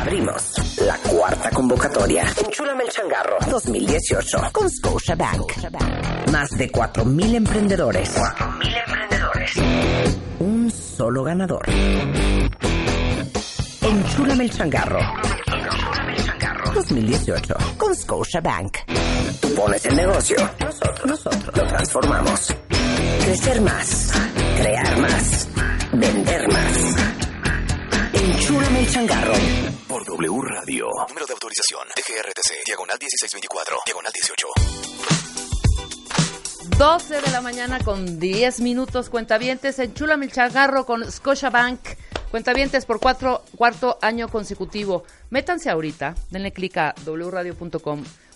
Abrimos la cuarta convocatoria. Enchúlame el changarro 2018 con Scotia Bank. Más de 4.000 emprendedores. 4.000 emprendedores. Un solo ganador. Enchúlame el changarro. 2018 con Scotia Bank. Tú pones el negocio. Nosotros, nosotros lo transformamos. Crecer más. Crear más. Vender más. Enchúlame el changarro. Por W Radio. Número de autorización. DGRTC. Diagonal 1624. Diagonal 18. 12 de la mañana con 10 minutos. Cuentavientes. Enchúlame el changarro con Scotiabank. Cuentavientes por cuatro, cuarto año consecutivo. Métanse ahorita. Denle clic a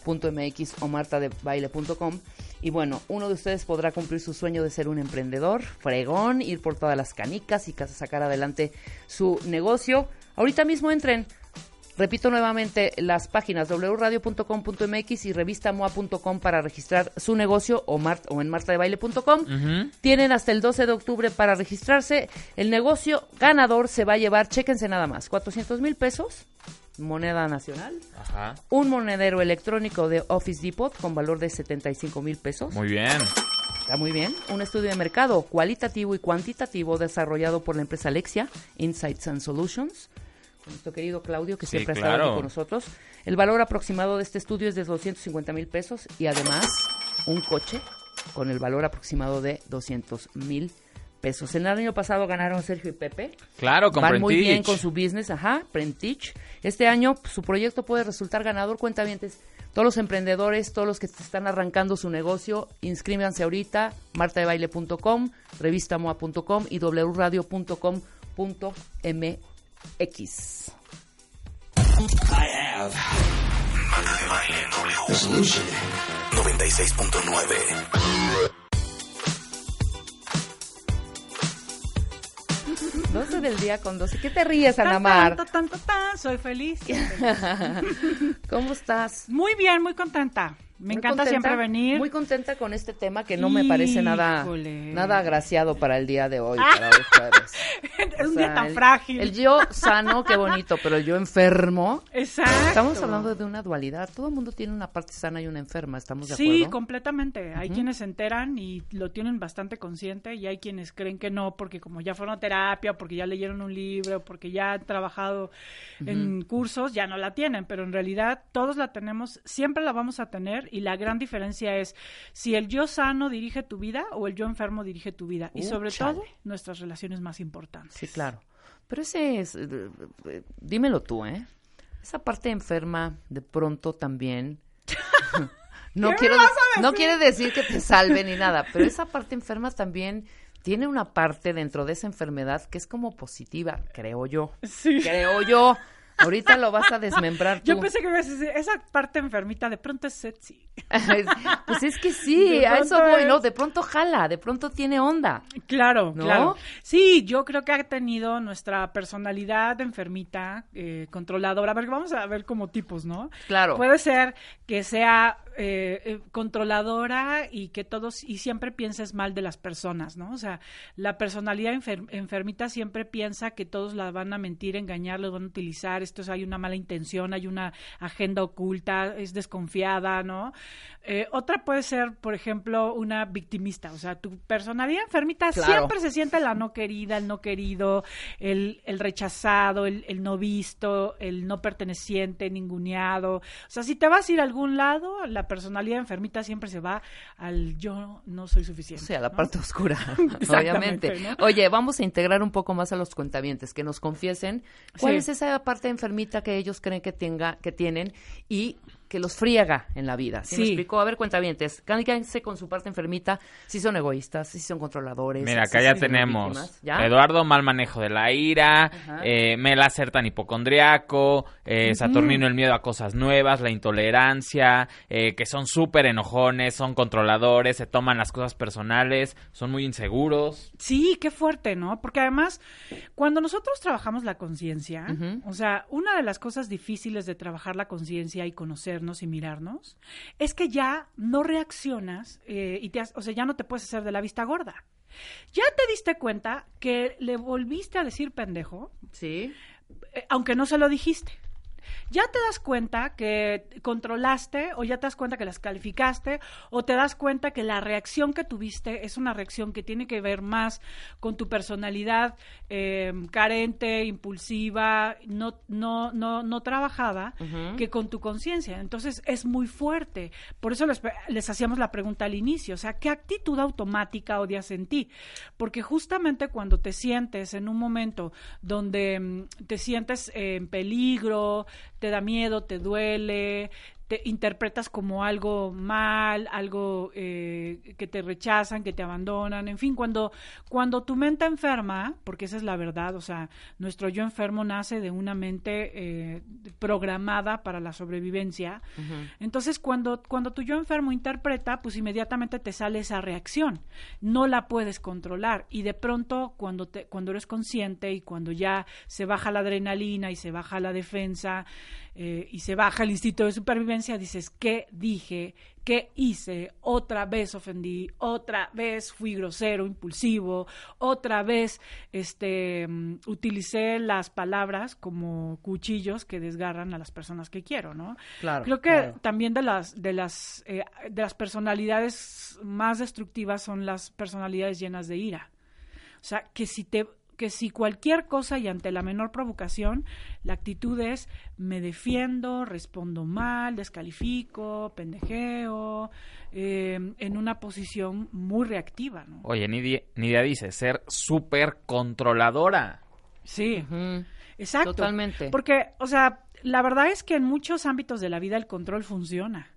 wradio.com.mx o martadebaile.com. Y bueno, uno de ustedes podrá cumplir su sueño de ser un emprendedor, fregón, ir por todas las canicas y sacar adelante su negocio. Ahorita mismo entren. Repito nuevamente las páginas wradio.com.mx y revistamoa.com para registrar su negocio o, mar- o en martadebaile.com. Tienen hasta el 12 de octubre para registrarse. El negocio ganador se va a llevar, chéquense nada más, 400 mil pesos, moneda nacional, Ajá. un monedero electrónico de Office Depot con valor de 75 mil pesos. Muy bien. Está muy bien. Un estudio de mercado cualitativo y cuantitativo desarrollado por la empresa Alexia, Insights and Solutions, con nuestro querido Claudio, que Sí, siempre ha estado aquí con nosotros. El valor aproximado de este estudio es de 250 mil pesos y además un coche con el valor aproximado de 200 mil pesos. En el año pasado ganaron Sergio y Pepe. Claro, con Van muy bien con su business, ajá, Prentich. Este año pues, su proyecto puede resultar ganador, cuentavientes. Todos los emprendedores, todos los que están arrancando su negocio, inscríbanse ahorita, martadebaile.com, revistamoa.com y wradio.com.mx. Marta de Baile W. Solution 96.9. 12 del día con 12. ¿Qué te ríes, Ana Mar? tan, tan, tan, tan, soy feliz. ¿Cómo estás? Muy bien, muy contenta. Me encanta contenta, siempre venir. Muy contenta con este tema que no me parece nada, nada agraciado para el día de hoy, para es un sea, día tan el- frágil. El yo sano, qué bonito, pero el yo enfermo. Exacto. Estamos hablando de una dualidad. Todo el mundo tiene una parte sana y una enferma, ¿estamos de acuerdo? Sí, completamente. Hay quienes se enteran y lo tienen bastante consciente y hay quienes creen que no porque como ya fueron a terapia, porque ya leyeron un libro, porque ya han trabajado en cursos, ya no la tienen, pero en realidad todos la tenemos, siempre la vamos a tener y la gran diferencia es si el yo sano dirige tu vida o el yo enfermo dirige tu vida y sobre chale. todo nuestras relaciones más importantes. Sí, claro. Pero ese es, eh, eh, dímelo tú, ¿eh? Esa parte enferma, de pronto también. no ¿Qué me quiero, no quiere decir que te salve ni nada, pero esa parte enferma también tiene una parte dentro de esa enfermedad que es como positiva, creo yo. Sí. Creo yo. Ahorita lo vas a desmembrar tú. Yo pensé que me ibas a decir, esa parte enfermita de pronto es sexy. pues es que sí, a eso voy, ¿no? De pronto jala, de pronto tiene onda. Claro, ¿No? claro. Sí, yo creo que ha tenido nuestra personalidad enfermita, eh, controladora. A ver, vamos a ver como tipos, ¿no? Claro. Puede ser que sea eh, eh, controladora y que todos, y siempre pienses mal de las personas, ¿no? O sea, la personalidad enfer- enfermita siempre piensa que todos la van a mentir, engañar, los van a utilizar, esto es, hay una mala intención, hay una agenda oculta, es desconfiada, ¿no? Eh, otra puede ser, por ejemplo, una victimista, o sea, tu personalidad enfermita Claro. siempre se siente la no querida, el no querido, el, el rechazado, el, el no visto, el no perteneciente, ninguneado. O sea, si te vas a ir a algún lado, la personalidad enfermita siempre se va al yo no soy suficiente. O sea, la ¿no? parte oscura, obviamente. ¿no? Oye, vamos a integrar un poco más a los cuentavientes, que nos confiesen cuál Sí. es esa parte enfermita que ellos creen que tenga, que tienen y que los friega en la vida. ¿Sí, me explicó? A ver, cuenta bien, cániquense con su parte enfermita, si son egoístas, si son controladores. Mira, si acá ya tenemos. ¿Ya? Eduardo, mal manejo de la ira, eh, Mela, ser tan hipocondriaco, eh, Saturnino, el miedo a cosas nuevas, la intolerancia, eh, que son súper enojones, son controladores, se toman las cosas personales, son muy inseguros. Sí, qué fuerte, ¿no? Porque además, cuando nosotros trabajamos la conciencia, o sea, una de las cosas difíciles de trabajar la conciencia y y mirarnos, es que ya no reaccionas eh, y te, has- o sea, ya no te puedes hacer de la vista gorda. Ya te diste cuenta que le volviste a decir pendejo, Sí. eh, aunque no se lo dijiste. Ya te das cuenta que controlaste o ya te das cuenta que las calificaste o te das cuenta que la reacción que tuviste es una reacción que tiene que ver más con tu personalidad eh, carente, impulsiva, no, no, no, no trabajada, que con tu conciencia. Entonces es muy fuerte. Por eso les, les hacíamos la pregunta al inicio, o sea, ¿qué actitud automática odias en ti? Porque justamente cuando te sientes en un momento donde mm, te sientes en peligro, te da miedo, te duele, te interpretas como algo mal, algo eh, que te rechazan, que te abandonan, en fin, cuando, cuando tu mente enferma, porque esa es la verdad, o sea, nuestro yo enfermo nace de una mente eh, programada para la sobrevivencia, entonces cuando, cuando tu yo enfermo interpreta, pues inmediatamente te sale esa reacción, no la puedes controlar y de pronto cuando, te, cuando eres consciente y cuando ya se baja la adrenalina y se baja la defensa, eh, y se baja el instinto de supervivencia, dices, ¿qué dije? ¿Qué hice? Otra vez ofendí, otra vez fui grosero, impulsivo, otra vez este, mm, utilicé las palabras como cuchillos que desgarran a las personas que quiero, ¿no? Claro, Creo que claro. también de las, de, las, eh, de las personalidades más destructivas son las personalidades llenas de ira. O sea, que si te que si cualquier cosa y ante la menor provocación, la actitud es me defiendo, respondo mal, descalifico, pendejeo, eh, en una posición muy reactiva, ¿no? Oye, Nidia, Nidia dice, ser súper controladora. Sí, exacto. Totalmente. Porque, o sea, la verdad es que en muchos ámbitos de la vida el control funciona,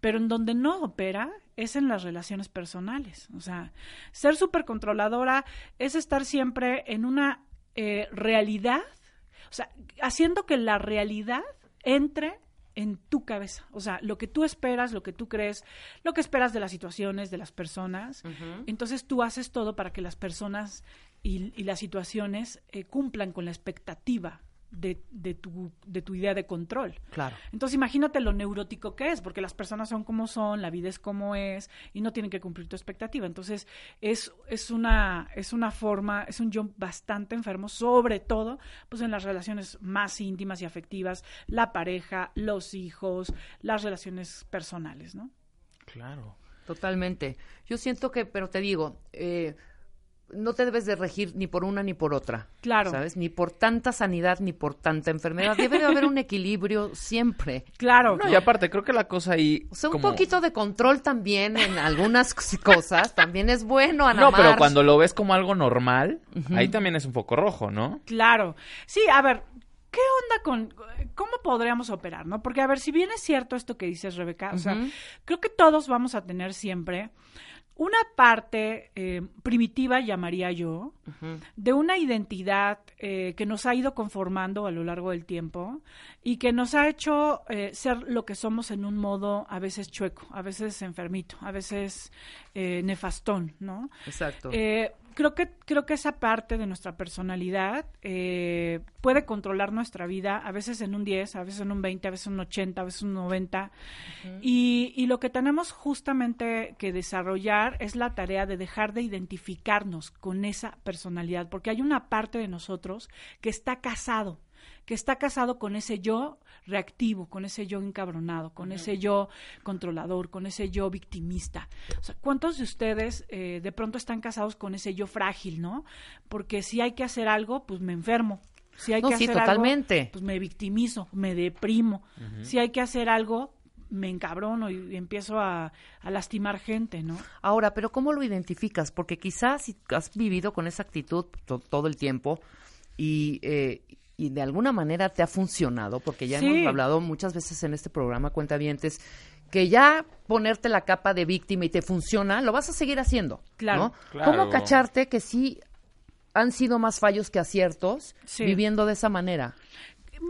pero en donde no opera es en las relaciones personales. O sea, ser súper controladora es estar siempre en una eh, realidad, o sea, haciendo que la realidad entre en tu cabeza. O sea, lo que tú esperas, lo que tú crees, lo que esperas de las situaciones, de las personas. Entonces tú haces todo para que las personas y, y las situaciones eh, cumplan con la expectativa de, de, tu, de tu idea de control. Claro. Entonces imagínate lo neurótico que es, porque las personas son como son, la vida es como es y no tienen que cumplir tu expectativa. Entonces es, es, una, es una forma, es un yo bastante enfermo, sobre todo pues en las relaciones más íntimas y afectivas, la pareja, los hijos, las relaciones personales, ¿no? Claro. Totalmente. Yo siento que, pero te digo, eh, no te debes de regir ni por una ni por otra. Claro. ¿Sabes? Ni por tanta sanidad ni por tanta enfermedad. Debe de haber un equilibrio siempre. Claro. No, y aparte, creo que la cosa ahí... O sea, un como- poquito de control también en algunas cos- cosas también es bueno, Ana No, pero cuando lo ves como algo normal, ahí también es un foco rojo, ¿no? Claro. Sí, a ver, ¿qué onda con cómo podríamos operar, no? Porque a ver, si bien es cierto esto que dices, Rebeca, o sea, creo que todos vamos a tener siempre una parte eh, primitiva, llamaría yo, de una identidad eh, que nos ha ido conformando a lo largo del tiempo y que nos ha hecho eh, ser lo que somos en un modo a veces chueco, a veces enfermito, a veces eh, nefastón, ¿no? Exacto. Creo que creo que esa parte de nuestra personalidad eh, puede controlar nuestra vida a veces en un 10, a veces en un 20, a veces en un 80, a veces en un 90 y, y lo que tenemos justamente que desarrollar es la tarea de dejar de identificarnos con esa personalidad porque hay una parte de nosotros que está casado que está casado con ese yo reactivo, con ese yo encabronado, con ese yo controlador, con ese yo victimista. O sea, ¿cuántos de ustedes eh, de pronto están casados con ese yo frágil, no? Porque si hay que hacer algo, pues me enfermo. Si hay No, que sí, hacer totalmente. algo, pues me victimizo, me deprimo. Si hay que hacer algo, me encabrono y, y empiezo a, a lastimar gente, ¿no? Ahora, pero ¿cómo lo identificas? Porque quizás si has vivido con esa actitud to- todo el tiempo y, eh, y de alguna manera te ha funcionado, porque ya Sí. hemos hablado muchas veces en este programa, Cuentavientes, que ya ponerte la capa de víctima y te funciona, lo vas a seguir haciendo. Claro. ¿no? Claro. ¿Cómo cacharte que sí han sido más fallos que aciertos Sí. viviendo de esa manera?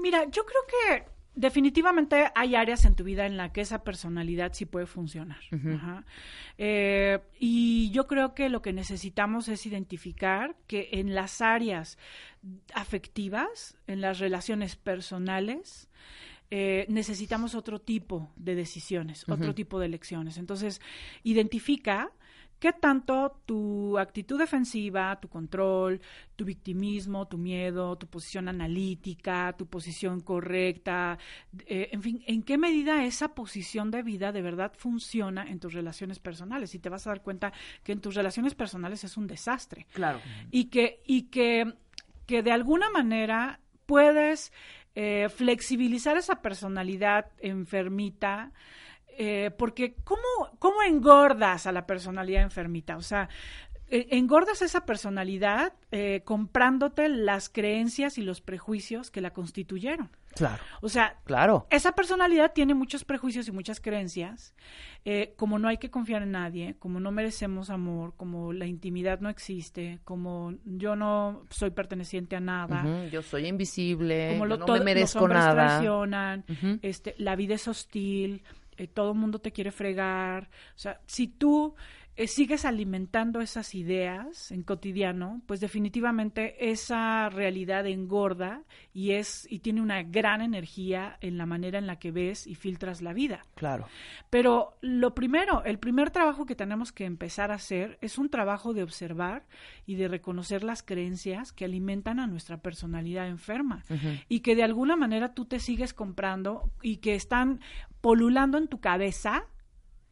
Mira, yo creo que definitivamente hay áreas en tu vida en la que esa personalidad sí puede funcionar. Ajá. Eh, y yo creo que lo que necesitamos es identificar que en las áreas afectivas, en las relaciones personales, eh, necesitamos otro tipo de decisiones, otro tipo de elecciones. Entonces, identifica qué tanto tu actitud defensiva, tu control, tu victimismo, tu miedo, tu posición analítica, tu posición correcta, eh, en fin, en qué medida esa posición de vida de verdad funciona en tus relaciones personales. Y te vas a dar cuenta que en tus relaciones personales es un desastre Claro. y que, y que, que de alguna manera puedes eh, flexibilizar esa personalidad enfermita. Eh, porque ¿cómo, ¿cómo engordas a la personalidad enfermita? O sea, eh, engordas esa personalidad eh, comprándote las creencias y los prejuicios que la constituyeron. Claro. O sea, Claro. esa personalidad tiene muchos prejuicios y muchas creencias, eh, como no hay que confiar en nadie, como no merecemos amor, como la intimidad no existe, como yo no soy perteneciente a nada, Yo soy invisible, como yo lo, no todo- me los merezco hombres nada. traicionan, Ujú. este, la vida es hostil, eh, todo el mundo te quiere fregar. O sea, si tú sigues alimentando esas ideas en cotidiano, pues definitivamente esa realidad engorda y es y tiene una gran energía en la manera en la que ves y filtras la vida. Claro. Pero lo primero, el primer trabajo que tenemos que empezar a hacer es un trabajo de observar y de reconocer las creencias que alimentan a nuestra personalidad enferma y que de alguna manera tú te sigues comprando y que están polulando en tu cabeza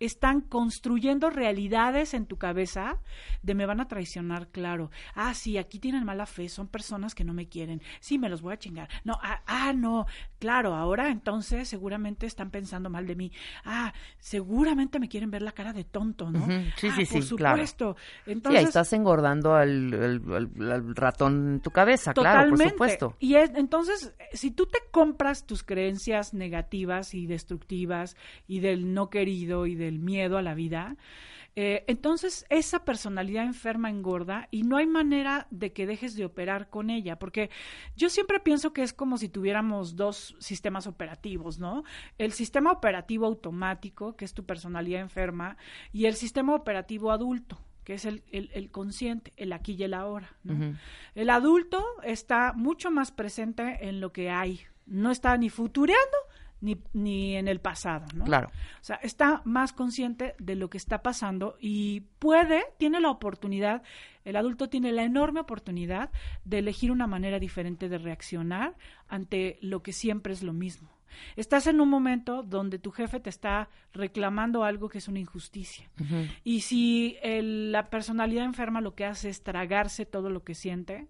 están construyendo realidades en tu cabeza de me van a traicionar, claro. Ah, sí, aquí tienen mala fe, son personas que no me quieren. Sí, me los voy a chingar. No, ah, ah, no, claro, ahora entonces seguramente están pensando mal de mí. Ah, seguramente me quieren ver la cara de tonto, ¿no? Ujú, sí, Ah, sí, por sí, claro. supuesto. Sí, Entonces, ahí estás engordando al, al- al- al ratón en tu cabeza, claro, por supuesto. Y es- entonces, si tú te compras tus creencias negativas y destructivas y del no querido y del miedo a la vida, eh, entonces esa personalidad enferma engorda y no hay manera de que dejes de operar con ella, porque yo siempre pienso que es como si tuviéramos dos sistemas operativos, ¿no? El sistema operativo automático, que es tu personalidad enferma, y el sistema operativo adulto que es el, el- el consciente, el aquí y el ahora. ¿no? El adulto está mucho más presente en lo que hay, no está ni futureando ni, ni en el pasado. ¿no? Claro. O sea, está más consciente de lo que está pasando y puede, tiene la oportunidad, el adulto tiene la enorme oportunidad de elegir una manera diferente de reaccionar ante lo que siempre es lo mismo. Estás en un momento donde tu jefe te está reclamando algo que es una injusticia. Y si el- la personalidad enferma lo que hace es tragarse todo lo que siente,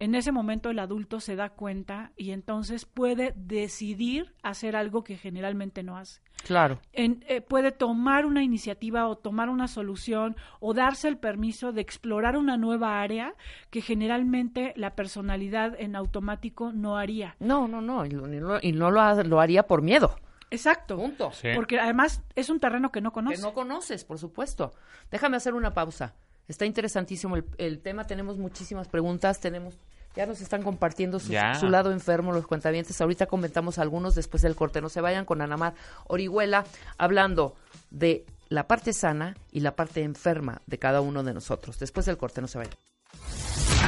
en ese momento el adulto se da cuenta y entonces puede decidir hacer algo que generalmente no hace Claro. en- eh, puede tomar una iniciativa o tomar una solución o darse el permiso de explorar una nueva área que generalmente la personalidad en automático no haría. No, no, no, y, no, y no lo, ha- lo haría por miedo. Exacto. Punto. Sí. Porque además es un terreno que no Que conoce. no conoces, por supuesto. Déjame hacer una pausa. Está interesantísimo el, el tema. Tenemos muchísimas preguntas. Tenemos, ya nos están compartiendo su lado enfermo los cuentavientes. Ahorita comentamos algunos después del corte. No se vayan con Anamar Orihuela hablando de la parte sana y la parte enferma de cada uno de nosotros. Después del corte, no se vayan.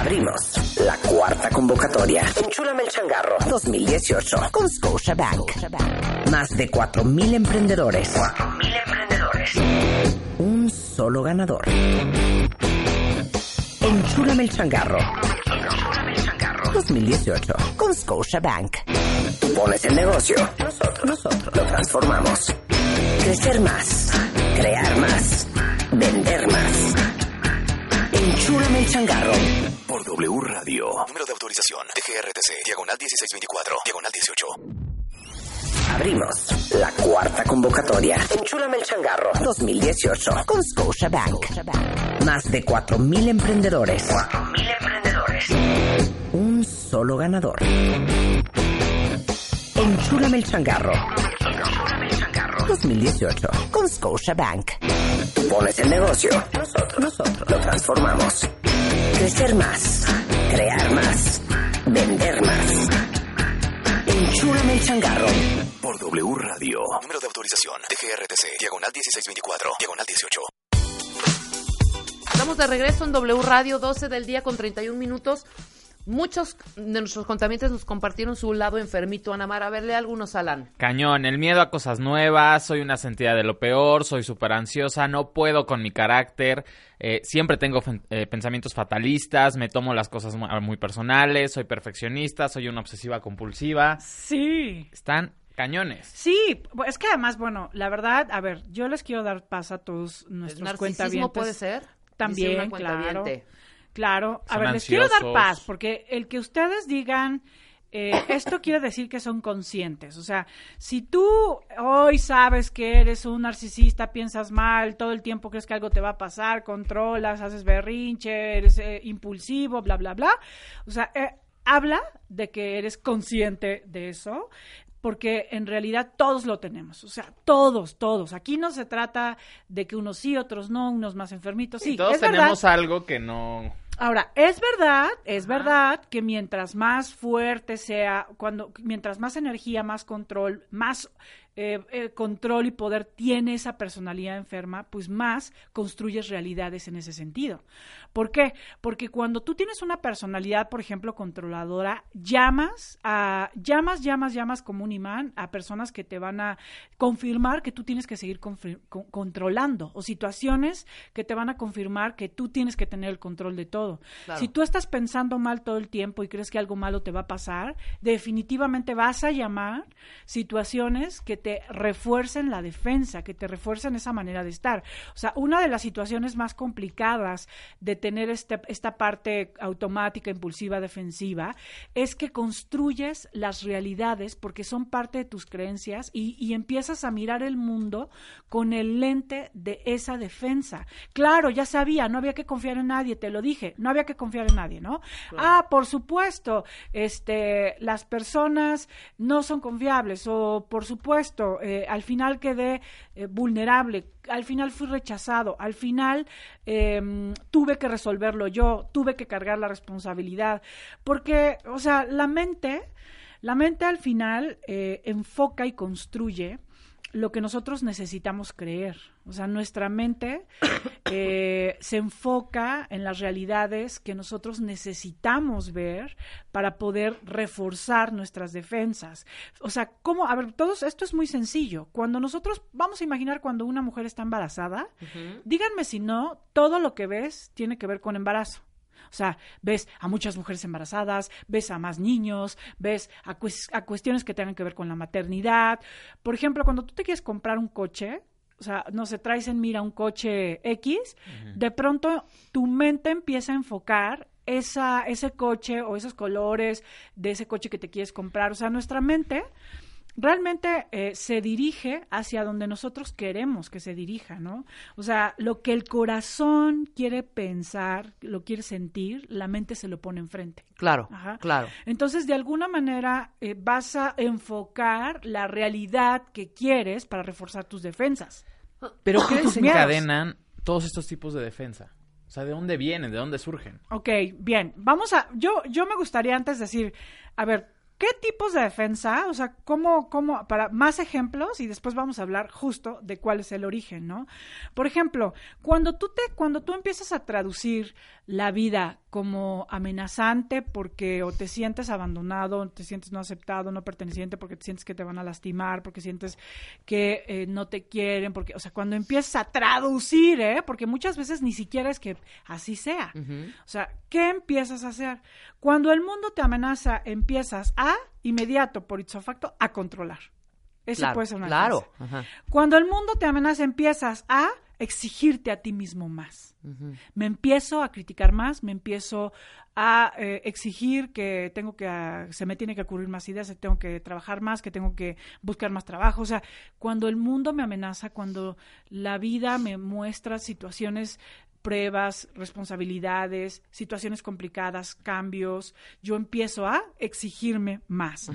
Abrimos la cuarta convocatoria. Enchúlame el changarro 2018 con Scotiabank. Más de 4.000 emprendedores. 4.000 emprendedores. Un solo ganador. Enchúlame el changarro. 2018 con Scotiabank. Tú pones el negocio. Nosotros, nosotros lo transformamos. Crecer más. Crear más. Vender más. Enchúlame el changarro. Por W Radio. Número de autorización. DGRTC. Diagonal 1624. Diagonal 18. Abrimos la cuarta convocatoria. Enchúlame el changarro 2018 con Scotiabank. Más de 4.000 emprendedores. 4.000 emprendedores. Un solo ganador. Enchúlame el changarro. 2018 con Scotia Bank. Tú pones el negocio, nosotros, nosotros lo transformamos. Crecer más, crear más, vender más. Enchúlame el changarro. Por W Radio. Número de autorización. DGRTC. Diagonal 1624. Diagonal 18. Estamos de regreso en W Radio, 12 del día con 31 minutos. Muchos de nuestros contaminantes nos compartieron su lado enfermito, Ana Mara. A verle algunos, Alan. Cañón, el miedo a cosas nuevas, soy una sentida de lo peor, soy súper ansiosa, no puedo con mi carácter, eh, siempre tengo eh, pensamientos fatalistas, me tomo las cosas mu- muy personales, soy perfeccionista, soy una obsesiva compulsiva. Sí. Están cañones. Sí, es que además, bueno, la verdad, a ver, yo les quiero dar paz a todos ¿El nuestros narcisismo cuentavientes. puede ser? También, claro. Claro, a ver, les quiero dar paz, porque el que ustedes digan, eh, esto quiere decir que son conscientes. O sea, si tú hoy sabes que eres un narcisista, piensas mal, todo el tiempo crees que algo te va a pasar, controlas, haces berrinche, eres eh, impulsivo, bla, bla, bla. O sea, eh, habla de que eres consciente de eso porque en realidad todos lo tenemos, o sea, todos, todos. Aquí no se trata de que unos sí, otros no, unos más enfermitos. Sí, Y todos es verdad. tenemos algo que no... Ahora, es verdad, es verdad que mientras más fuerte sea, cuando, mientras más energía, más control, más eh, eh, control y poder tiene esa personalidad enferma, pues más construyes realidades en ese sentido. ¿Por qué? Porque cuando tú tienes una personalidad, por ejemplo, controladora, llamas a, llamas, llamas, llamas como un imán a personas que te van a confirmar que tú tienes que seguir controlando o situaciones que te van a confirmar que tú tienes que tener el control de todo. Claro. Si tú estás pensando mal todo el tiempo y crees que algo malo te va a pasar, definitivamente vas a llamar situaciones que te refuercen la defensa, que te refuercen esa manera de estar. O sea, una de las situaciones más complicadas de tener este, esta parte automática, impulsiva, defensiva, es que construyes las realidades porque son parte de tus creencias y, y empiezas a mirar el mundo con el lente de esa defensa. Claro, ya sabía, no había que confiar en nadie, te lo dije, no había que confiar en nadie, ¿no? Ah, por supuesto, este, las personas no son confiables o por supuesto, eh, al final quedé eh, vulnerable, al final fui rechazado, al final eh, tuve que resolverlo yo, tuve que cargar la responsabilidad, porque, o sea, la mente, la mente al final eh, enfoca y construye lo que nosotros necesitamos creer. O sea, nuestra mente eh, se enfoca en las realidades que nosotros necesitamos ver para poder reforzar nuestras defensas. O sea, ¿cómo? A ver, todos, esto es muy sencillo. Cuando nosotros, vamos a imaginar cuando una mujer está embarazada, díganme si no, todo lo que ves tiene que ver con embarazo. O sea, ves a muchas mujeres embarazadas, ves a más niños, ves a, a cuestiones que tengan que ver con la maternidad. Por ejemplo, cuando tú te quieres comprar un coche, o sea, no se traes en mira un coche X, de pronto tu mente empieza a enfocar esa, ese coche o esos colores de ese coche que te quieres comprar. O sea, nuestra mente realmente eh, se dirige hacia donde nosotros queremos que se dirija, ¿no? O sea, lo que el corazón quiere pensar, lo quiere sentir, la mente se lo pone enfrente. Claro, Ajá. claro. Entonces, de alguna manera, eh, vas a enfocar la realidad que quieres para reforzar tus defensas. Pero ¿qué desencadenan todos estos tipos de defensa? O sea, ¿de dónde vienen? ¿De dónde surgen? Ok, bien. Vamos a. Yo, yo me gustaría antes decir, a ver, ¿qué tipos de defensa? O sea, ¿cómo, cómo, para más ejemplos y después vamos a hablar justo de cuál es el origen, ¿no? Por ejemplo, cuando tú te, cuando tú empiezas a traducir la vida como amenazante porque o te sientes abandonado, te sientes no aceptado, no perteneciente, porque te sientes que te van a lastimar, porque sientes que eh, no te quieren, porque, o sea, cuando empiezas a traducir, ¿eh? Porque muchas veces ni siquiera es que así sea. O sea, ¿qué empiezas a hacer? Cuando el mundo te amenaza, empiezas a, inmediato, por ipso facto, a controlar. Eso claro, puede ser una Claro. Ajá. Cuando el mundo te amenaza, empiezas a exigirte a ti mismo más. Me empiezo a criticar más, me empiezo a eh, exigir que tengo que, ah, se me tiene que ocurrir más ideas, que tengo que trabajar más, que tengo que buscar más trabajo. O sea, cuando el mundo me amenaza, cuando la vida me muestra situaciones pruebas, responsabilidades, situaciones complicadas, cambios, yo empiezo a exigirme más.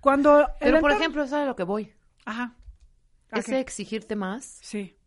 Cuando Pero, por ejemplo, ¿sabes a lo que voy? Ajá. ¿A Ese exigirte más, Sí.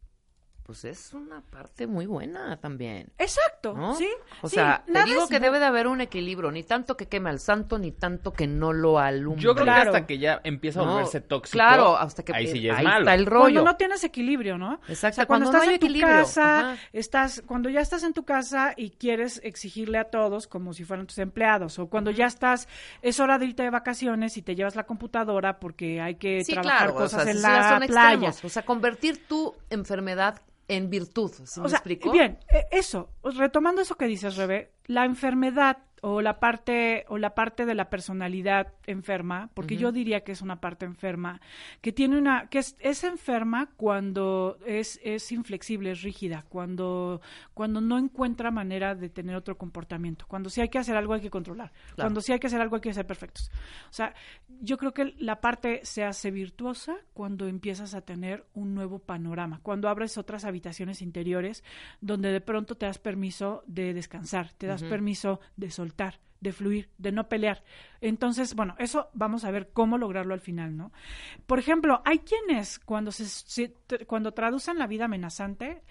Pues es una parte muy buena también. Exacto, ¿no? ¿sí? O Sí, sea, te digo es que debe de haber un equilibrio, ni tanto que queme al santo, ni tanto que no lo alumbre. Yo creo Claro. que hasta que ya empieza a No, volverse tóxico. Claro, hasta que ahí sí ya es ahí malo. está el rollo. Cuando no tienes equilibrio, ¿no? Exacto, O sea, cuando, cuando no estás hay en tu equilibrio, casa, ajá. estás, cuando ya estás en tu casa y quieres exigirle a todos como si fueran tus empleados, o cuando ya estás, es hora de irte de vacaciones y te llevas la computadora porque hay que Sí, trabajar claro, o cosas sea, en la son playa. extremos. O sea, convertir tu enfermedad en virtud, ¿sí o me sea, explico? bien, eh, eso, retomando eso que dices, Rebe, la enfermedad o la parte o la parte de la personalidad enferma, porque yo diría que es una parte enferma, que tiene una que es, es enferma cuando es es inflexible, es rígida, cuando cuando no encuentra manera de tener otro comportamiento, cuando sí hay que hacer algo hay que controlar, cuando sí hay que hacer algo hay que ser perfectos. O sea, yo creo que la parte se hace virtuosa cuando empiezas a tener un nuevo panorama, cuando abres otras habitaciones interiores donde de pronto te das permiso de descansar, te das permiso de soltar, de fluir, de no pelear. Entonces, bueno, eso vamos a ver cómo lograrlo al final, ¿no? Por ejemplo, hay quienes cuando se, cuando traducen la vida amenazante,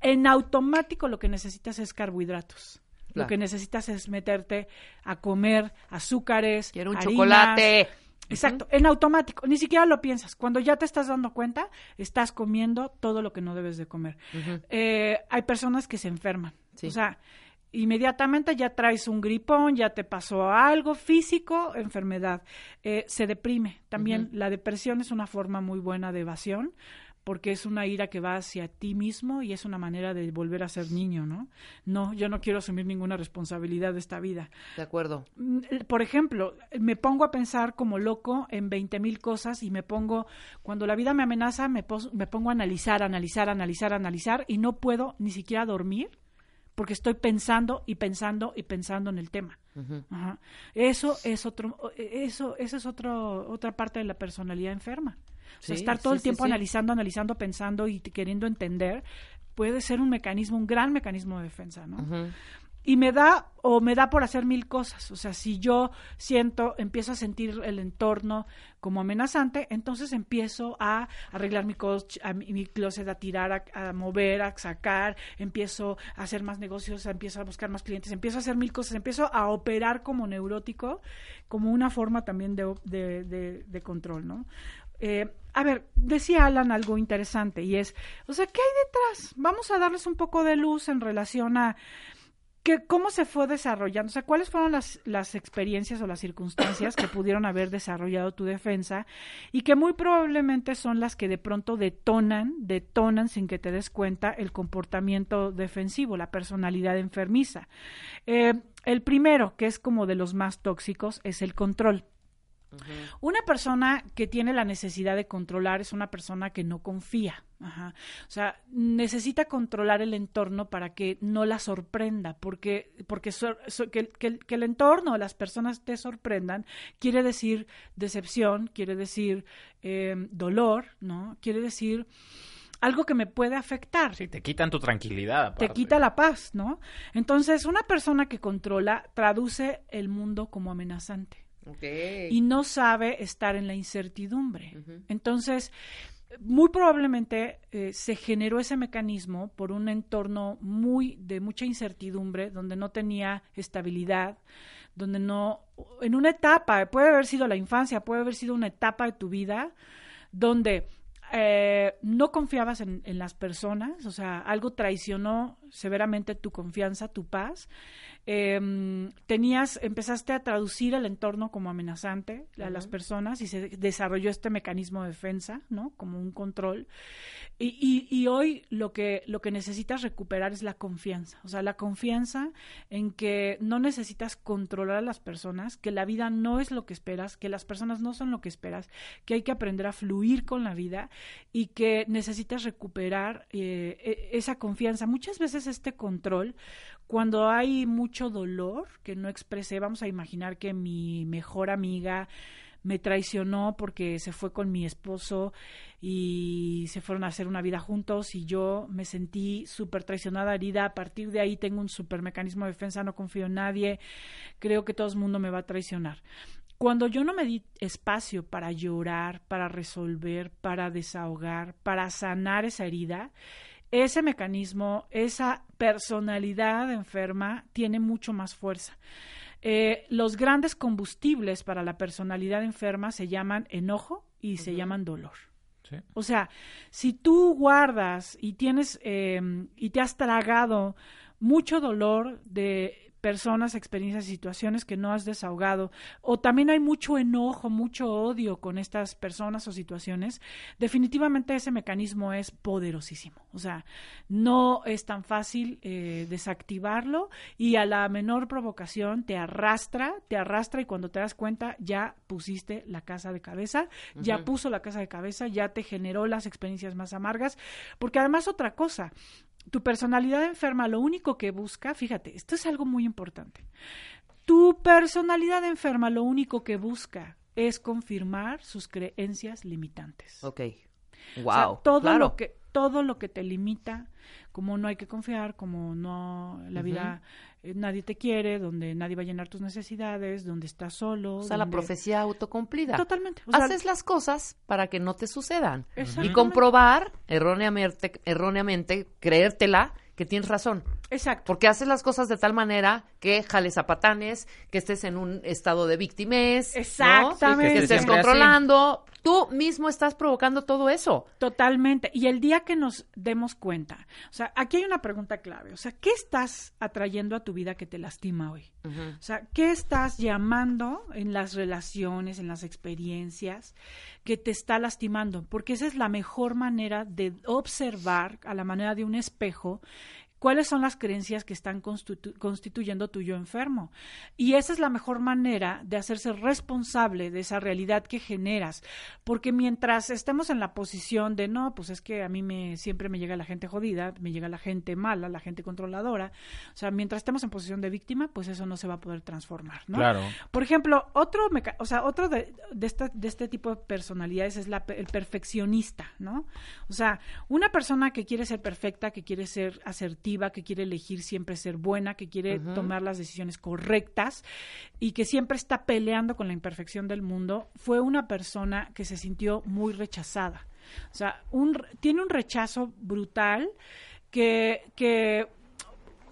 en automático lo que necesitas es carbohidratos. Lo que necesitas es meterte a comer azúcares, Quiero un harinas. chocolate. Exacto, en automático, ni siquiera lo piensas. Cuando ya te estás dando cuenta, estás comiendo todo lo que no debes de comer. Eh, hay personas que se enferman. Sí. O sea, inmediatamente ya traes un gripón, ya te pasó algo físico, enfermedad. Eh, se deprime. También la depresión es una forma muy buena de evasión porque es una ira que va hacia ti mismo y es una manera de volver a ser niño, ¿no? No, yo no quiero asumir ninguna responsabilidad de esta vida. De acuerdo. Mm, por ejemplo, me pongo a pensar como loco en 20 mil cosas y me pongo, cuando la vida me amenaza, me, me pongo a analizar, analizar, analizar, analizar y no puedo ni siquiera dormir porque estoy pensando y pensando y pensando en el tema. Ajá. Eso es otro, eso, esa es otro, otra parte de la personalidad enferma. O sea, Sí, estar todo sí, el tiempo sí. analizando, analizando, pensando y queriendo entender puede ser un mecanismo, un gran mecanismo de defensa, ¿no? Y me da o me da por hacer mil cosas. O sea, si yo siento, empiezo a sentir el entorno como amenazante, entonces empiezo a arreglar mi, coche, a mi, mi closet, a tirar, a, a mover, a sacar, empiezo a hacer más negocios, empiezo a buscar más clientes, empiezo a hacer mil cosas, empiezo a operar como neurótico, como una forma también de, de, de- de control, ¿no? Eh, a ver, decía Alan algo interesante y es, o sea, ¿qué hay detrás? Vamos a darles un poco de luz en relación a que cómo se fue desarrollando, o sea, cuáles fueron las, las experiencias o las circunstancias que pudieron haber desarrollado tu defensa y que muy probablemente son las que de pronto detonan, detonan sin que te des cuenta el comportamiento defensivo, la personalidad enfermiza. Eh, el primero, que es como de los más tóxicos, es el control. Una persona que tiene la necesidad de controlar es una persona que no confía. Ajá. O sea, necesita controlar el entorno para que no la sorprenda, porque, porque so- que, que el- que el entorno, las personas te sorprendan, quiere decir decepción, quiere decir eh, dolor, ¿no? Quiere decir algo que me puede afectar Sí, te quitan tu tranquilidad. te quita la paz, ¿no? Entonces, una persona que controla traduce el mundo como amenazante Y no sabe estar en la incertidumbre. Entonces, muy probablemente eh, se generó ese mecanismo por un entorno muy de mucha incertidumbre, donde no tenía estabilidad, donde no, en una etapa, puede haber sido la infancia, puede haber sido una etapa de tu vida, donde eh, no confiabas en, en las personas, o sea, algo traicionó severamente tu confianza, tu paz. Em, tenías, empezaste a traducir el entorno como amenazante a las personas y se desarrolló este mecanismo de defensa, ¿no? Como un control. Y, y, y hoy lo que, lo que necesitas recuperar es la confianza, o sea, la confianza en que no necesitas controlar a las personas, que la vida no es lo que esperas, que las personas no son lo que esperas, que hay que aprender a fluir con la vida y que necesitas recuperar eh, e- esa confianza. Muchas veces este control, cuando hay mucho dolor que no expresé, vamos a imaginar que mi mejor amiga me traicionó porque se fue con mi esposo y se fueron a hacer una vida juntos y yo me sentí súper traicionada, herida. A partir de ahí tengo un súper mecanismo de defensa, no confío en nadie, creo que todo el mundo me va a traicionar. Cuando yo no me di espacio para llorar, para resolver, para desahogar, para sanar esa herida, ese mecanismo, esa personalidad enferma tiene mucho más fuerza. Eh, los grandes combustibles para la personalidad enferma se llaman enojo y se llaman dolor. O sea, si tú guardas y tienes em, y te has tragado mucho dolor de personas, experiencias y situaciones que no has desahogado, o también hay mucho enojo, mucho odio con estas personas o situaciones, definitivamente ese mecanismo es poderosísimo. O sea, no es tan fácil eh, desactivarlo y a la menor provocación te arrastra, te arrastra y cuando te das cuenta ya pusiste la casa de cabeza, ya puso la casa de cabeza, ya te generó las experiencias más amargas, porque además otra cosa, tu personalidad enferma lo único que busca, fíjate, esto es algo muy importante. Tu personalidad enferma lo único que busca es confirmar sus creencias limitantes. Ok. Wow. todo lo que todo lo que te limita, como no hay que confiar, como no la vida eh, nadie te quiere, donde nadie va a llenar tus necesidades, donde estás solo. O sea, la profecía autocumplida. Totalmente. Haces las cosas para que no te sucedan. Y comprobar erróneamente, erróneamente, creértela, que tienes razón. Exacto. Porque haces las cosas de tal manera que jales a patanes, que estés en un estado de víctimas. Exactamente. Que estés controlando. Tú mismo estás provocando todo eso. Totalmente. Y el día que nos demos cuenta, o sea, aquí hay una pregunta clave. O sea, ¿qué estás atrayendo a tu vida que te lastima hoy? O sea, ¿qué estás llamando en las relaciones, en las experiencias que te está lastimando? Porque esa es la mejor manera de observar a la manera de un espejo cuáles son las creencias que están constituyendo tu yo enfermo. Y esa es la mejor manera de hacerse responsable de esa realidad que generas, porque mientras estemos en la posición de no, pues es que a mí me siempre me llega la gente jodida, me llega la gente mala, la gente controladora, o sea, mientras estemos en posición de víctima, pues eso no se va a poder transformar, ¿no? Claro. Por ejemplo, otro, o sea, otro de, de, de este tipo de personalidades es la, el perfeccionista, ¿no? O sea, una persona que quiere ser perfecta, que quiere ser asertiva, que quiere elegir siempre ser buena, que quiere tomar las decisiones correctas y que siempre está peleando con la imperfección del mundo, fue una persona que se sintió muy rechazada. O sea, un, tiene un rechazo brutal que, que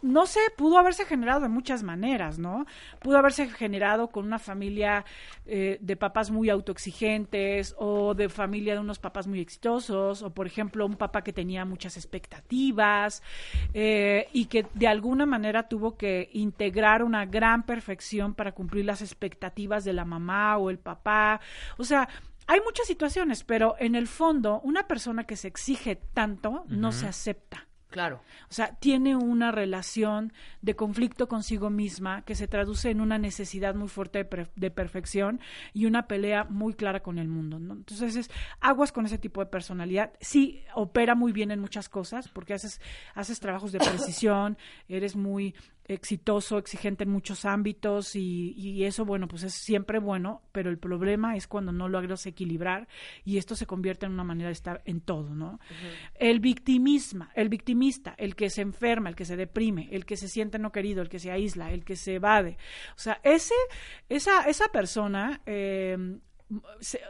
no sé, pudo haberse generado de muchas maneras, ¿no? Pudo haberse generado con una familia eh, de papás muy autoexigentes o de familia de unos papás muy exitosos o, por ejemplo, un papá que tenía muchas expectativas eh, y que de alguna manera tuvo que integrar una gran perfección para cumplir las expectativas de la mamá o el papá. O sea, hay muchas situaciones, pero en el fondo, una persona que se exige tanto no se acepta. Claro. O sea, tiene una relación de conflicto consigo misma que se traduce en una necesidad muy fuerte de, perfección y una pelea muy clara con el mundo. ¿no? Entonces, es, aguas con ese tipo de personalidad. Sí, opera muy bien en muchas cosas porque haces, haces trabajos de precisión, eres muy exitoso, exigente en muchos ámbitos y, y, eso, bueno, pues es siempre bueno, pero el problema es cuando no logras equilibrar y esto se convierte en una manera de estar en todo, ¿no? El victimismo, el victimista, el que se enferma, el que se deprime, el que se siente no querido, el que se aísla, el que se evade, o sea, ese, esa, esa persona eh,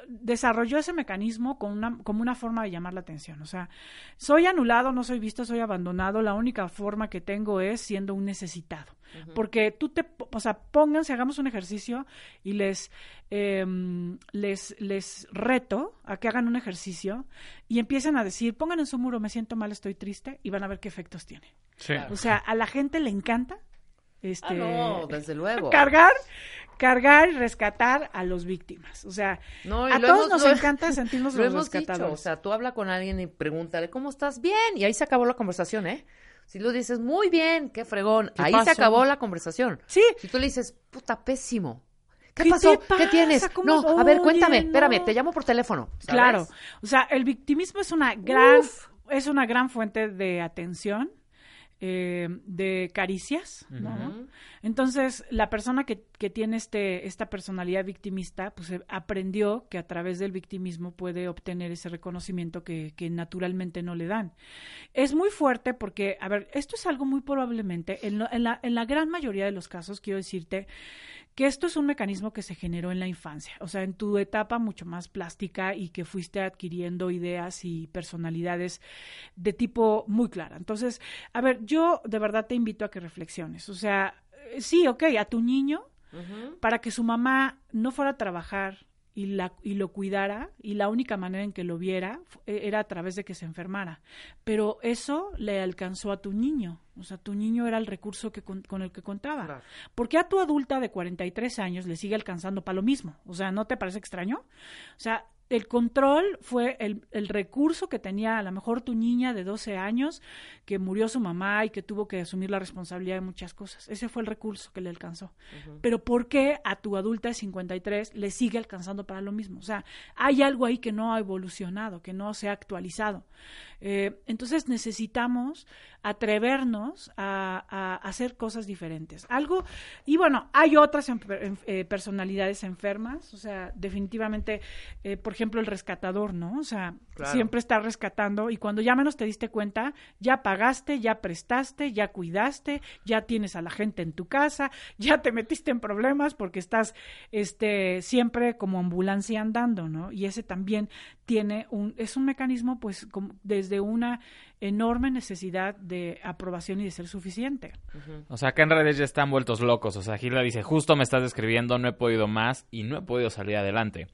desarrolló ese mecanismo con una, como una forma de llamar la atención. O sea, soy anulado, no soy visto, soy abandonado, la única forma que tengo es siendo un necesitado. Porque tú te, o sea, pónganse, hagamos un ejercicio y les, em, les, les reto a que hagan un ejercicio y empiecen a decir, pongan en su muro, me siento mal, estoy triste, y van a ver qué efectos tiene. O sea, a la gente le encanta este, ah, desde luego. Cargar, cargar y rescatar a los víctimas. O sea, a todos nos encanta sentirnos los rescatados. o sea, tú habla con alguien y pregúntale, ¿cómo estás? Bien. Y ahí se acabó la conversación, ¿eh? Si lo dices, muy bien, qué fregón, ahí se acabó la conversación. Sí. Si tú le dices, puta, pésimo. ¿Qué, pasó? ¿Qué tienes? No, a ver, cuéntame, espérame, te llamo por teléfono. Claro. O sea, el victimismo es una gran, es una gran fuente de atención eh, de caricias, ¿no? Entonces, la persona que, que, tiene este, esta personalidad victimista, pues eh, aprendió que a través del victimismo puede obtener ese reconocimiento que, que, naturalmente no le dan. Es muy fuerte porque, a ver, esto es algo muy probablemente, en, en, la, en la gran mayoría de los casos, quiero decirte, que esto es un mecanismo que se generó en la infancia, o sea, en tu etapa mucho más plástica y que fuiste adquiriendo ideas y personalidades de tipo muy clara. Entonces, a ver, yo de verdad te invito a que reflexiones, o sea, sí, ok, a tu niño, para que su mamá no fuera a trabajar y, la, y lo cuidara y la única manera en que lo viera e, era a través de que se enfermara. Pero eso le alcanzó a tu niño. O sea, tu niño era el recurso que con, el que contaba. Claro. ¿Por qué a tu adulta de 43 años le sigue alcanzando para lo mismo? O sea, ¿no te parece extraño? O sea, el control fue el, el, recurso que tenía a lo mejor tu niña de 12 años, que murió su mamá y que tuvo que asumir la responsabilidad de muchas cosas. Ese fue el recurso que le alcanzó. Uh -huh. Pero ¿por qué a tu adulta de 53 le sigue alcanzando para lo mismo? O sea, hay algo ahí que no ha evolucionado, que no se ha actualizado. Eh, entonces necesitamos atrevernos a, a, hacer cosas diferentes. Algo, y bueno, hay otras en, en, eh, personalidades enfermas, o sea, definitivamente, eh, por ejemplo, el rescatador, ¿no? O sea, claro. siempre está rescatando y cuando ya menos te diste cuenta, ya pagaste, ya prestaste, ya cuidaste, ya tienes a la gente en tu casa, ya te metiste en problemas porque estás este, siempre como ambulancia andando, ¿no? Y ese también tiene un, es un mecanismo, pues, como desde una enorme necesidad de aprobación y de ser suficiente. Uh -huh. O sea, acá en redes ya están vueltos locos. O sea, Gilda dice, justo me estás describiendo, no he podido más y no he podido salir adelante.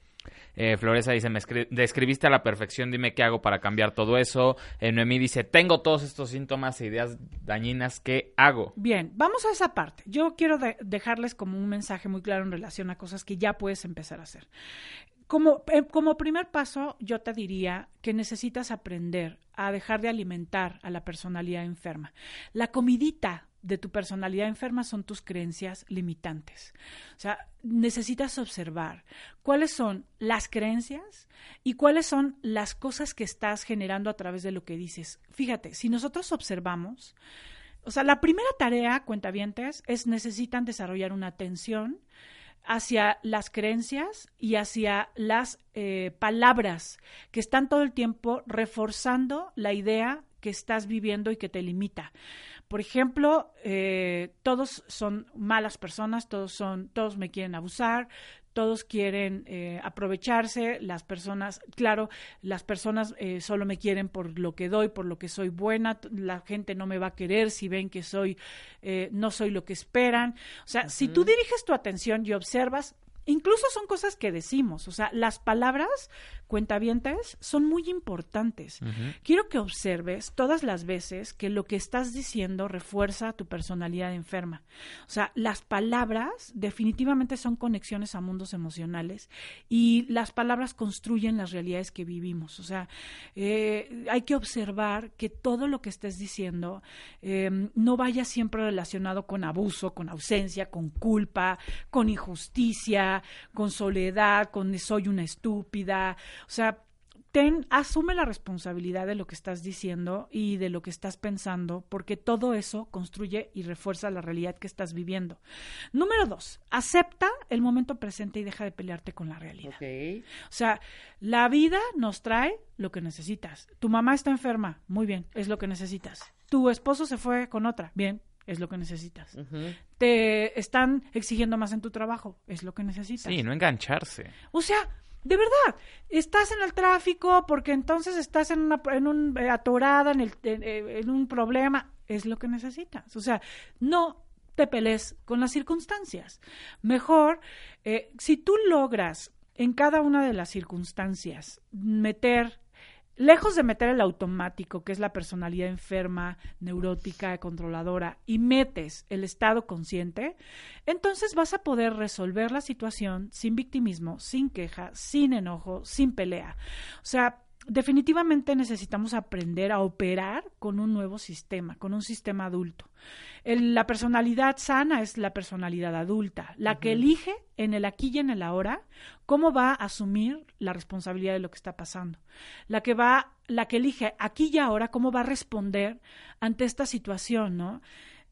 Eh, Floresa dice, me describiste a la perfección, dime qué hago para cambiar todo eso. Eh, Noemí dice, tengo todos estos síntomas e ideas dañinas, ¿qué hago? Bien, vamos a esa parte. Yo quiero de dejarles como un mensaje muy claro en relación a cosas que ya puedes empezar a hacer. Como, eh, como primer paso, yo te diría que necesitas aprender a dejar de alimentar a la personalidad enferma. La comidita de tu personalidad enferma son tus creencias limitantes. O sea, necesitas observar cuáles son las creencias y cuáles son las cosas que estás generando a través de lo que dices. Fíjate, si nosotros observamos, o sea, la primera tarea, cuentavientes, es necesitan desarrollar una atención hacia las creencias y hacia las eh, palabras que están todo el tiempo reforzando la idea que estás viviendo y que te limita. Por ejemplo, eh, todos son malas personas, todos son, todos me quieren abusar, todos quieren eh, aprovecharse, las personas, claro, las personas eh, solo me quieren por lo que doy, por lo que soy buena, la gente no me va a querer si ven que soy, eh, no soy lo que esperan. O sea, uh -huh. si tú diriges tu atención y observas, incluso son cosas que decimos, o sea, las palabras cuentavientes son muy importantes. Uh -huh. Quiero que observes todas las veces que lo que estás diciendo refuerza tu personalidad enferma. O sea, las palabras definitivamente son conexiones a mundos emocionales y las palabras construyen las realidades que vivimos. O sea, eh, hay que observar que todo lo que estés diciendo eh, no vaya siempre relacionado con abuso, con ausencia, con culpa, con injusticia, con soledad, con soy una estúpida. O sea, ten, asume la responsabilidad de lo que estás diciendo y de lo que estás pensando, porque todo eso construye y refuerza la realidad que estás viviendo. Número dos, acepta el momento presente y deja de pelearte con la realidad. Okay. O sea, la vida nos trae lo que necesitas. Tu mamá está enferma, muy bien, es lo que necesitas. Tu esposo se fue con otra, bien, es lo que necesitas. Uh -huh. Te están exigiendo más en tu trabajo, es lo que necesitas. Sí, no engancharse. O sea, de verdad, estás en el tráfico porque entonces estás en una en un eh, atorada en, el, en, en un problema, es lo que necesitas. O sea, no te pelees con las circunstancias. Mejor, eh, si tú logras en cada una de las circunstancias meter lejos de meter el automático, que es la personalidad enferma, neurótica, controladora, y metes el estado consciente, entonces vas a poder resolver la situación sin victimismo, sin queja, sin enojo, sin pelea. O sea, definitivamente necesitamos aprender a operar con un nuevo sistema, con un sistema adulto. la personalidad sana es la personalidad adulta, la que elige en el aquí y en el ahora cómo va a asumir la responsabilidad de lo que está pasando. La que va, la que elige aquí y ahora cómo va a responder ante esta situación, ¿no?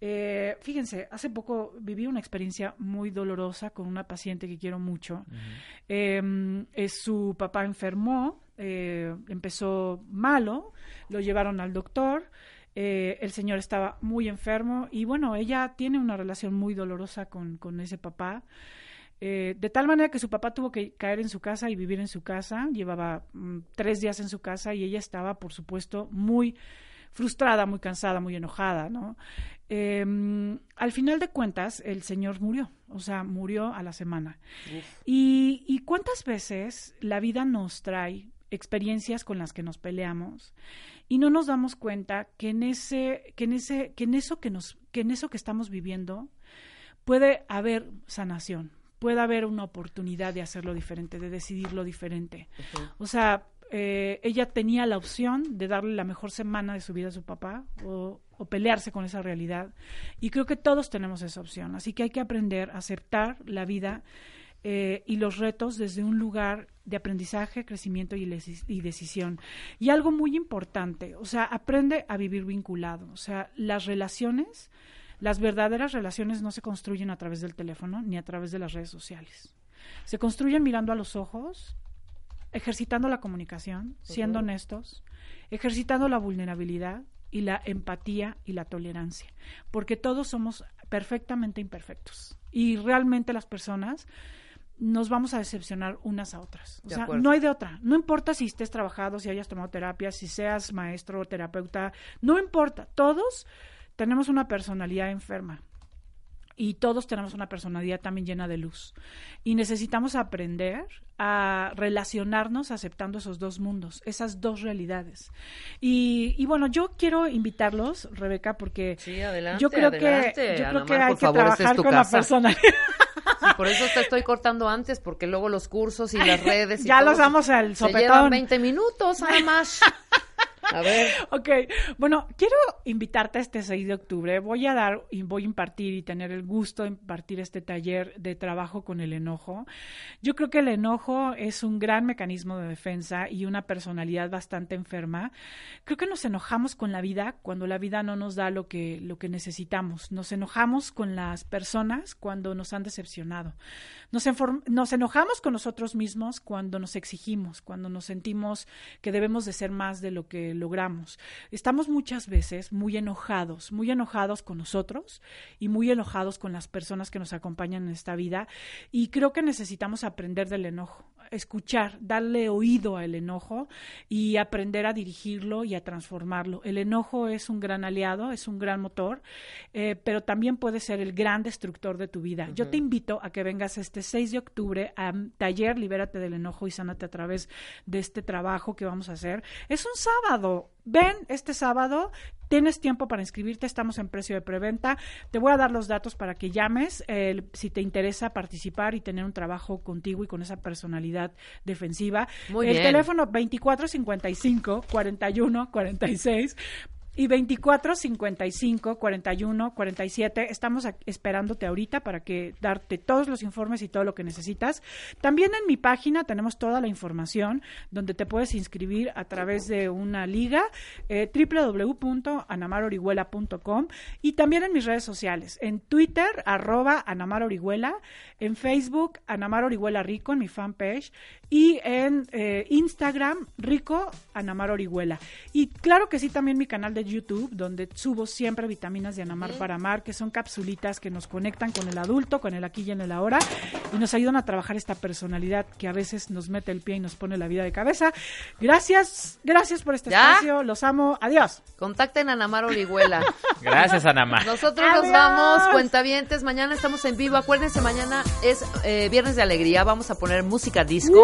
Eh, fíjense, hace poco viví una experiencia muy dolorosa con una paciente que quiero mucho. Em, su papá enfermó, eh, empezó malo, lo llevaron al doctor. Eh, el señor estaba muy enfermo y bueno, ella tiene una relación muy dolorosa con, con ese papá. de tal manera que su papá tuvo que caer en su casa y vivir en su casa. Llevaba mm, tres días en su casa y ella estaba, por supuesto, muy frustrada, muy cansada, muy enojada, ¿no? Em, al final de cuentas, el señor murió, o sea, murió a la semana. Y, y, cuántas veces la vida nos trae experiencias con las que nos peleamos y no nos damos cuenta que en ese, que en ese, que en eso que nos, que en eso que estamos viviendo puede haber sanación, puede haber una oportunidad de hacerlo diferente, de decidirlo diferente. O sea, eh, ella tenía la opción de darle la mejor semana de su vida a su papá o, pelearse con esa realidad. Y creo que todos tenemos esa opción. Así que hay que aprender a aceptar la vida eh, y los retos desde un lugar de aprendizaje, crecimiento y, y, decisión. Y algo muy importante, o sea, aprende a vivir vinculado. O sea, las relaciones, las verdaderas relaciones no se construyen a través del teléfono ni a través de las redes sociales. Se construyen mirando a los ojos ejercitando la comunicación, siendo honestos, ejercitando la vulnerabilidad y la empatía y la tolerancia, porque todos somos perfectamente imperfectos y realmente las personas nos vamos a decepcionar unas a otras. O sea, no hay de otra. No importa si estés trabajado, si hayas tomado terapia, si seas maestro o terapeuta, no importa. Todos tenemos una personalidad enferma y todos tenemos una personalidad también llena de luz. Y necesitamos aprender a relacionarnos aceptando esos dos mundos, esas dos realidades. Y, bueno, yo quiero invitarlos, Rebeca, porque yo creo que yo creo que hay que trabajar con la personalidad. Por eso te estoy cortando antes, porque luego los cursos y las redes. ya los damos al sopetón. Se llevan 20 minutos, además. A ver. Ok, bueno, quiero invitarte este 6 de octubre. Voy a dar y voy a impartir y tener el gusto de impartir este taller de trabajo con el enojo. Yo creo que el enojo es un gran mecanismo de defensa y una personalidad bastante enferma. Creo que nos enojamos con la vida cuando la vida no nos da lo que, lo que necesitamos. Nos enojamos con las personas cuando nos han decepcionado. Nos, nos enojamos con nosotros mismos cuando nos exigimos, cuando nos sentimos que debemos de ser más de lo que logramos. Estamos muchas veces muy enojados, muy enojados con nosotros y muy enojados con las personas que nos acompañan en esta vida y creo que necesitamos aprender del enojo escuchar, darle oído al enojo y aprender a dirigirlo y a transformarlo. El enojo es un gran aliado, es un gran motor, eh, pero también puede ser el gran destructor de tu vida. Yo te invito a que vengas este 6 de octubre a taller Libérate del enojo y sánate a través de este trabajo que vamos a hacer. Es un sábado, Ven este sábado, tienes tiempo para inscribirte, estamos en precio de preventa. Te voy a dar los datos para que llames si te interesa participar y tener un trabajo contigo y con esa personalidad defensiva. Muy El teléfono 2455 41 46 y 24 55 41 47. Estamos esperándote ahorita para que darte todos los informes y todo lo que necesitas. También en mi página tenemos toda la información donde te puedes inscribir a través de una liga eh, www.anamarorihuela.com y también en mis redes sociales, en Twitter arroba Anamar Orihuela, en Facebook Anamar Orihuela Rico en mi fanpage y en eh, Instagram Rico Anamar Orihuela. Y claro que sí también mi canal de YouTube, donde subo siempre vitaminas de Anamar para Amar, que son capsulitas que nos conectan con el adulto, con el aquí y en el ahora, y nos ayudan a trabajar esta personalidad que a veces nos mete el pie y nos pone la vida de cabeza. Gracias, gracias por este espacio, los amo, adiós. Contacten a Anamar Orihuela. gracias, Anamar. Nosotros nos vamos, cuentavientes, mañana estamos en vivo, acuérdense, mañana es eh, Viernes de Alegría, vamos a poner música disco,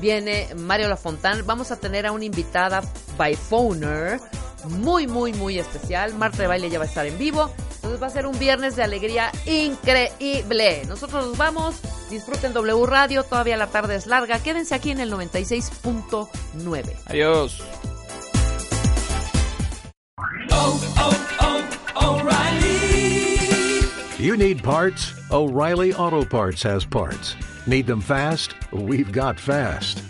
viene Mario Lafontán, vamos a tener a una invitada by phoner, muy, muy, muy especial. Marta de Baile ya va a estar en vivo. Entonces va a ser un viernes de alegría increíble. Nosotros nos vamos. Disfruten W Radio. Todavía la tarde es larga. Quédense aquí en el 96.9. Adiós. You need parts? O'Reilly Auto Parts has parts. Need them fast? We've got fast.